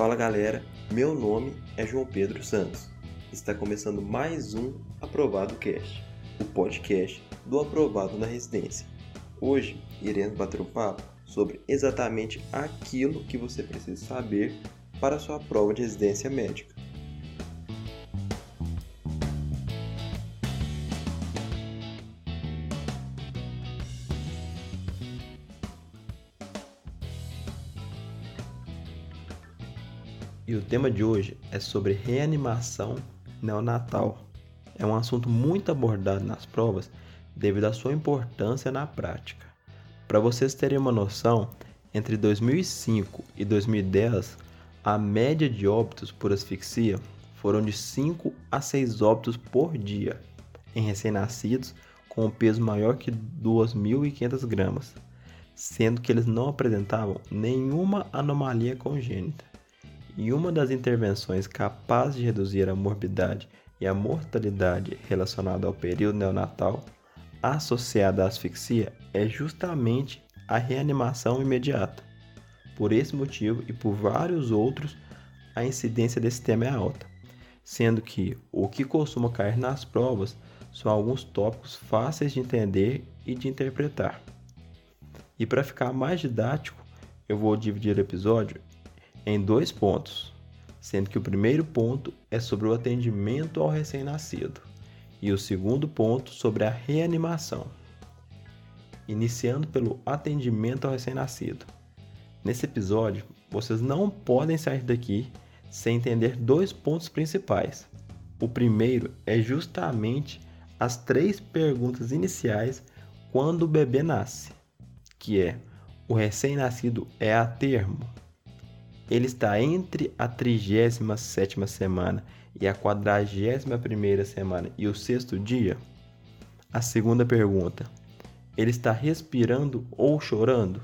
Fala galera, meu nome é João Pedro Santos. Está começando mais um Aprovado Cast, o podcast do Aprovado na Residência. Hoje iremos bater um papo sobre exatamente aquilo que você precisa saber para sua prova de residência médica. E o tema de hoje é sobre reanimação neonatal. É um assunto muito abordado nas provas devido à sua importância na prática. Para vocês terem uma noção, entre 2005 e 2010, a média de óbitos por asfixia foram de 5 a 6 óbitos por dia em recém-nascidos com um peso maior que 2.500 gramas, sendo que eles não apresentavam nenhuma anomalia congênita. E uma das intervenções capazes de reduzir a morbidade e a mortalidade relacionada ao período neonatal associada à asfixia é justamente a reanimação imediata. Por esse motivo e por vários outros, a incidência desse tema é alta, sendo que o que costuma cair nas provas são alguns tópicos fáceis de entender e de interpretar. E para ficar mais didático, eu vou dividir o episódio em dois pontos, sendo que o primeiro ponto é sobre o atendimento ao recém-nascido e o segundo ponto sobre a reanimação. Iniciando pelo atendimento ao recém-nascido. Nesse episódio, vocês não podem sair daqui sem entender dois pontos principais. O primeiro é justamente as três perguntas iniciais quando o bebê nasce, que é: o recém-nascido é a termo? Ele está entre a 37 semana e a 41 semana e o sexto dia? A segunda pergunta, ele está respirando ou chorando?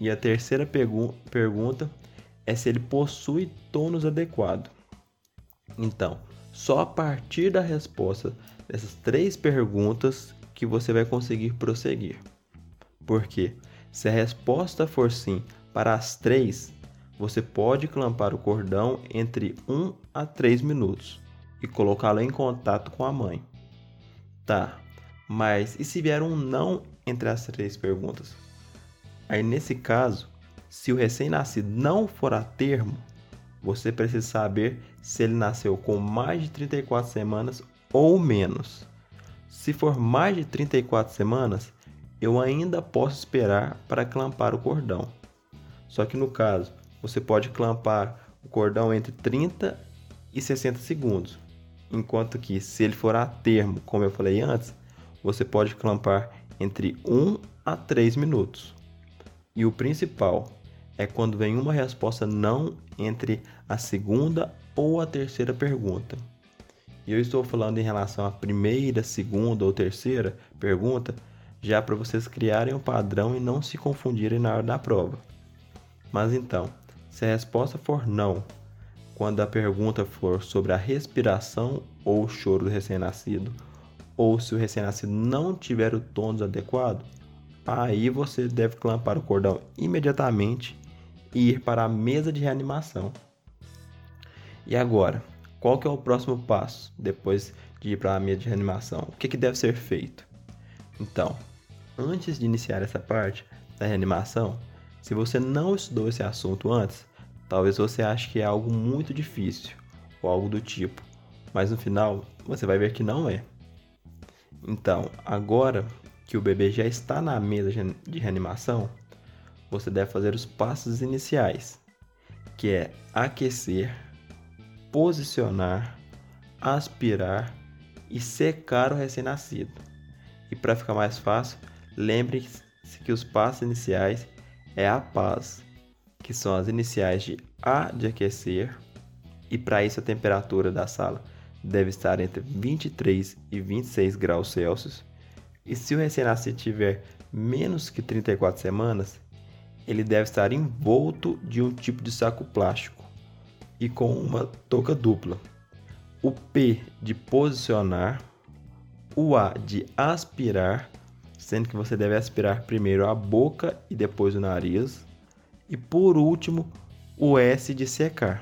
E a terceira pergunta é se ele possui tônus adequado. Então, só a partir da resposta dessas três perguntas que você vai conseguir prosseguir. Porque se a resposta for sim para as três, você pode clampar o cordão entre 1 a 3 minutos e colocá-lo em contato com a mãe. Tá, mas e se vier um não entre as três perguntas? Aí nesse caso, se o recém-nascido não for a termo, você precisa saber se ele nasceu com mais de 34 semanas ou menos. Se for mais de 34 semanas, eu ainda posso esperar para clampar o cordão. Só que no caso, você pode clampar o cordão entre 30 e 60 segundos. Enquanto que se ele for a termo, como eu falei antes, você pode clampar entre 1 a 3 minutos. E o principal é quando vem uma resposta não entre a segunda ou a terceira pergunta. E eu estou falando em relação à primeira, segunda ou terceira pergunta, já para vocês criarem um padrão e não se confundirem na hora da prova. Mas então, se a resposta for não, quando a pergunta for sobre a respiração ou o choro do recém-nascido, ou se o recém-nascido não tiver o tônus adequado, aí você deve clampar o cordão imediatamente e ir para a mesa de reanimação. E agora, qual que é o próximo passo depois de ir para a mesa de reanimação? O que, que deve ser feito? Então, antes de iniciar essa parte da reanimação, se você não estudou esse assunto antes, talvez você ache que é algo muito difícil ou algo do tipo, mas no final você vai ver que não é. Então, agora que o bebê já está na mesa de reanimação, você deve fazer os passos iniciais, que é aquecer, posicionar, aspirar e secar o recém-nascido. E para ficar mais fácil, lembre-se que os passos iniciais é a paz, que são as iniciais de A de aquecer, e para isso a temperatura da sala deve estar entre 23 e 26 graus Celsius. E se o recém-nascido tiver menos que 34 semanas, ele deve estar envolto de um tipo de saco plástico e com uma touca dupla. O P de posicionar, o A de aspirar sendo que você deve aspirar primeiro a boca e depois o nariz. E por último, o S de secar.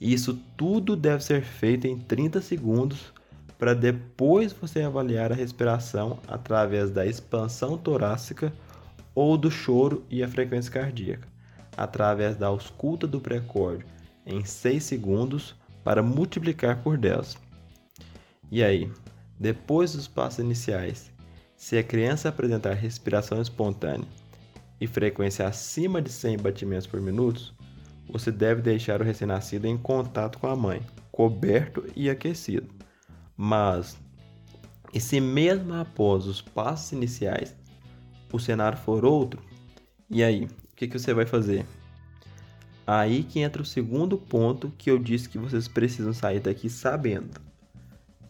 Isso tudo deve ser feito em 30 segundos para depois você avaliar a respiração através da expansão torácica ou do choro e a frequência cardíaca, através da ausculta do precórdio em 6 segundos para multiplicar por 10. E aí, depois dos passos iniciais, se a criança apresentar respiração espontânea e frequência acima de 100 batimentos por minuto, você deve deixar o recém-nascido em contato com a mãe, coberto e aquecido. Mas, e se mesmo após os passos iniciais o cenário for outro, e aí, o que, que você vai fazer? Aí que entra o segundo ponto que eu disse que vocês precisam sair daqui sabendo,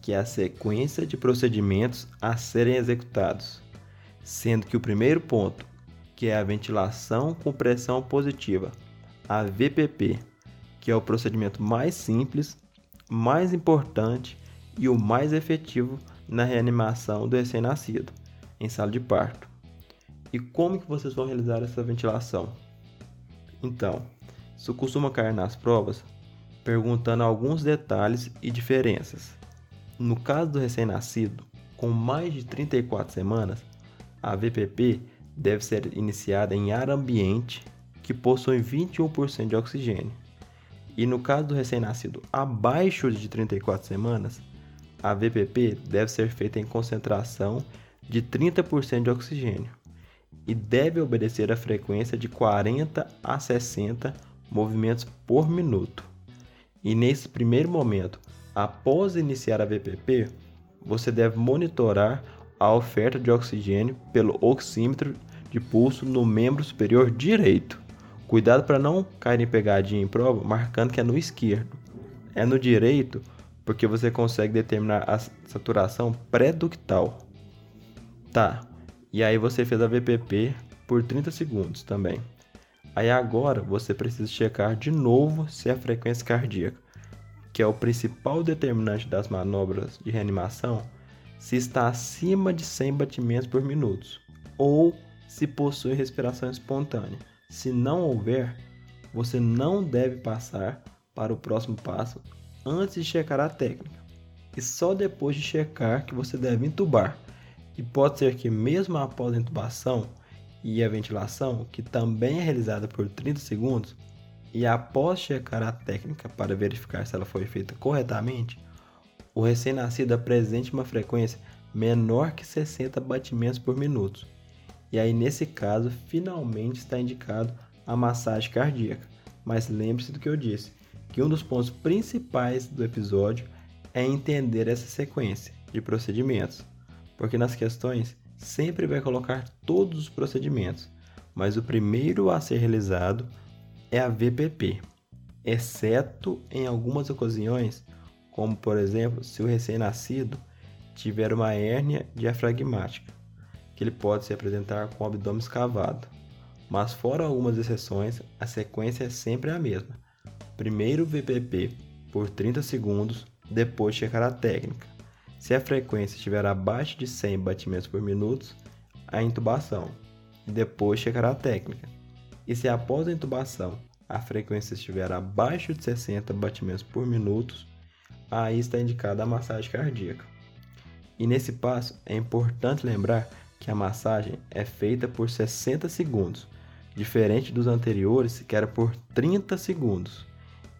que é a sequência de procedimentos a serem executados, sendo que o primeiro ponto, que é a ventilação com pressão positiva, a VPP, que é o procedimento mais simples, mais importante e o mais efetivo na reanimação do recém-nascido em sala de parto. E como que vocês vão realizar essa ventilação? Então, isso costuma cair nas provas perguntando alguns detalhes e diferenças. No caso do recém-nascido, com mais de 34 semanas, a VPP deve ser iniciada em ar ambiente que possui 21% de oxigênio. E no caso do recém-nascido abaixo de 34 semanas, a VPP deve ser feita em concentração de 30% de oxigênio e deve obedecer a frequência de 40 a 60 movimentos por minuto. E nesse primeiro momento, após iniciar a VPP, você deve monitorar a oferta de oxigênio pelo oxímetro de pulso no membro superior direito. Cuidado para não cair em pegadinha em prova, marcando que é no esquerdo. É no direito, porque você consegue determinar a saturação pré-ductal. Tá, e aí você fez a VPP por 30 segundos também. Aí agora você precisa checar de novo se a frequência cardíaca, que é o principal determinante das manobras de reanimação, se está acima de 100 batimentos por minuto ou se possui respiração espontânea. Se não houver, você não deve passar para o próximo passo antes de checar a técnica. E só depois de checar que você deve entubar e pode ser que mesmo após a intubação e a ventilação, que também é realizada por 30 segundos, e após checar a técnica para verificar se ela foi feita corretamente, o recém-nascido apresente uma frequência menor que 60 batimentos por minuto. E aí, nesse caso, finalmente está indicado a massagem cardíaca. Mas lembre-se do que eu disse, que um dos pontos principais do episódio é entender essa sequência de procedimentos porque nas questões sempre vai colocar todos os procedimentos, mas o primeiro a ser realizado é a VPP, exceto em algumas ocasiões, como por exemplo se o recém-nascido tiver uma hérnia diafragmática, que ele pode se apresentar com o abdômen escavado. Mas fora algumas exceções, a sequência é sempre a mesma. Primeiro VPP por 30 segundos, depois checar a técnica. Se a frequência estiver abaixo de 100 batimentos por minuto, a intubação, depois checará a técnica. E se após a intubação a frequência estiver abaixo de 60 batimentos por minuto, aí está indicada a massagem cardíaca. E nesse passo é importante lembrar que a massagem é feita por 60 segundos, diferente dos anteriores que era por 30 segundos,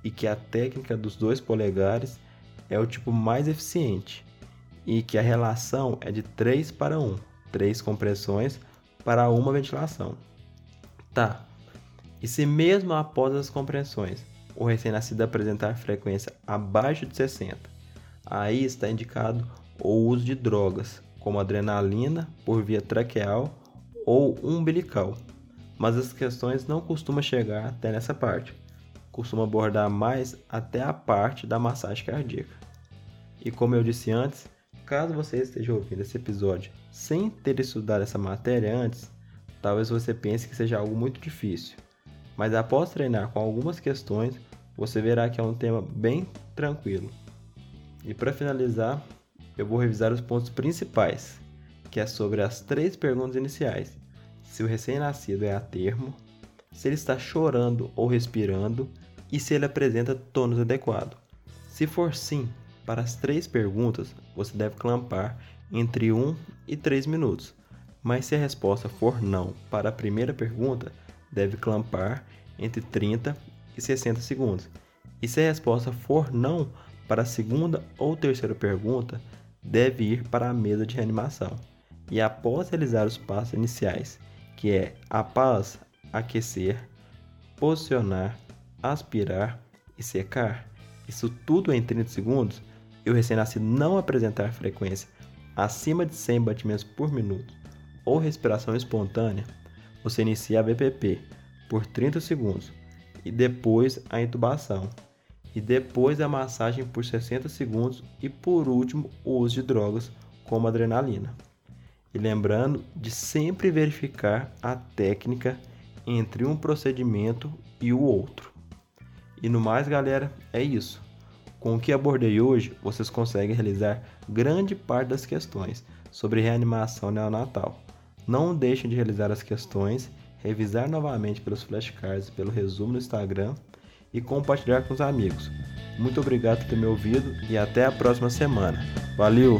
e que a técnica dos dois polegares é o tipo mais eficiente e que a relação é de 3 para 1, 3 compressões para uma ventilação. Tá, e se mesmo após as compressões o recém-nascido apresentar frequência abaixo de 60, aí está indicado o uso de drogas, como adrenalina por via traqueal ou umbilical. Mas as questões não costumam chegar até nessa parte, costuma abordar mais até a parte da massagem cardíaca. E como eu disse antes, Caso você esteja ouvindo esse episódio sem ter estudado essa matéria antes, talvez você pense que seja algo muito difícil. Mas após treinar com algumas questões, você verá que é um tema bem tranquilo. E para finalizar, eu vou revisar os pontos principais, que é sobre as três perguntas iniciais: se o recém-nascido é a termo, se ele está chorando ou respirando e se ele apresenta tônus adequado. Se for sim, para as três perguntas, você deve clampar entre 1 e 3 minutos. Mas se a resposta for não para a primeira pergunta, deve clampar entre 30 e 60 segundos. E se a resposta for não para a segunda ou terceira pergunta, deve ir para a mesa de reanimação. E após realizar os passos iniciais, que é após aquecer, posicionar, aspirar e secar, isso tudo em 30 segundos, e o recém-nascido não apresentar frequência acima de 100 batimentos por minuto ou respiração espontânea, você inicia a VPP por 30 segundos e depois a intubação e depois a massagem por 60 segundos e por último o uso de drogas como adrenalina. E lembrando de sempre verificar a técnica entre um procedimento e o outro. E no mais, galera, é isso. Com o que abordei hoje, vocês conseguem realizar grande parte das questões sobre reanimação neonatal. Não deixem de realizar as questões, revisar novamente pelos flashcards e pelo resumo no Instagram e compartilhar com os amigos. Muito obrigado por ter me ouvido e até a próxima semana. Valeu!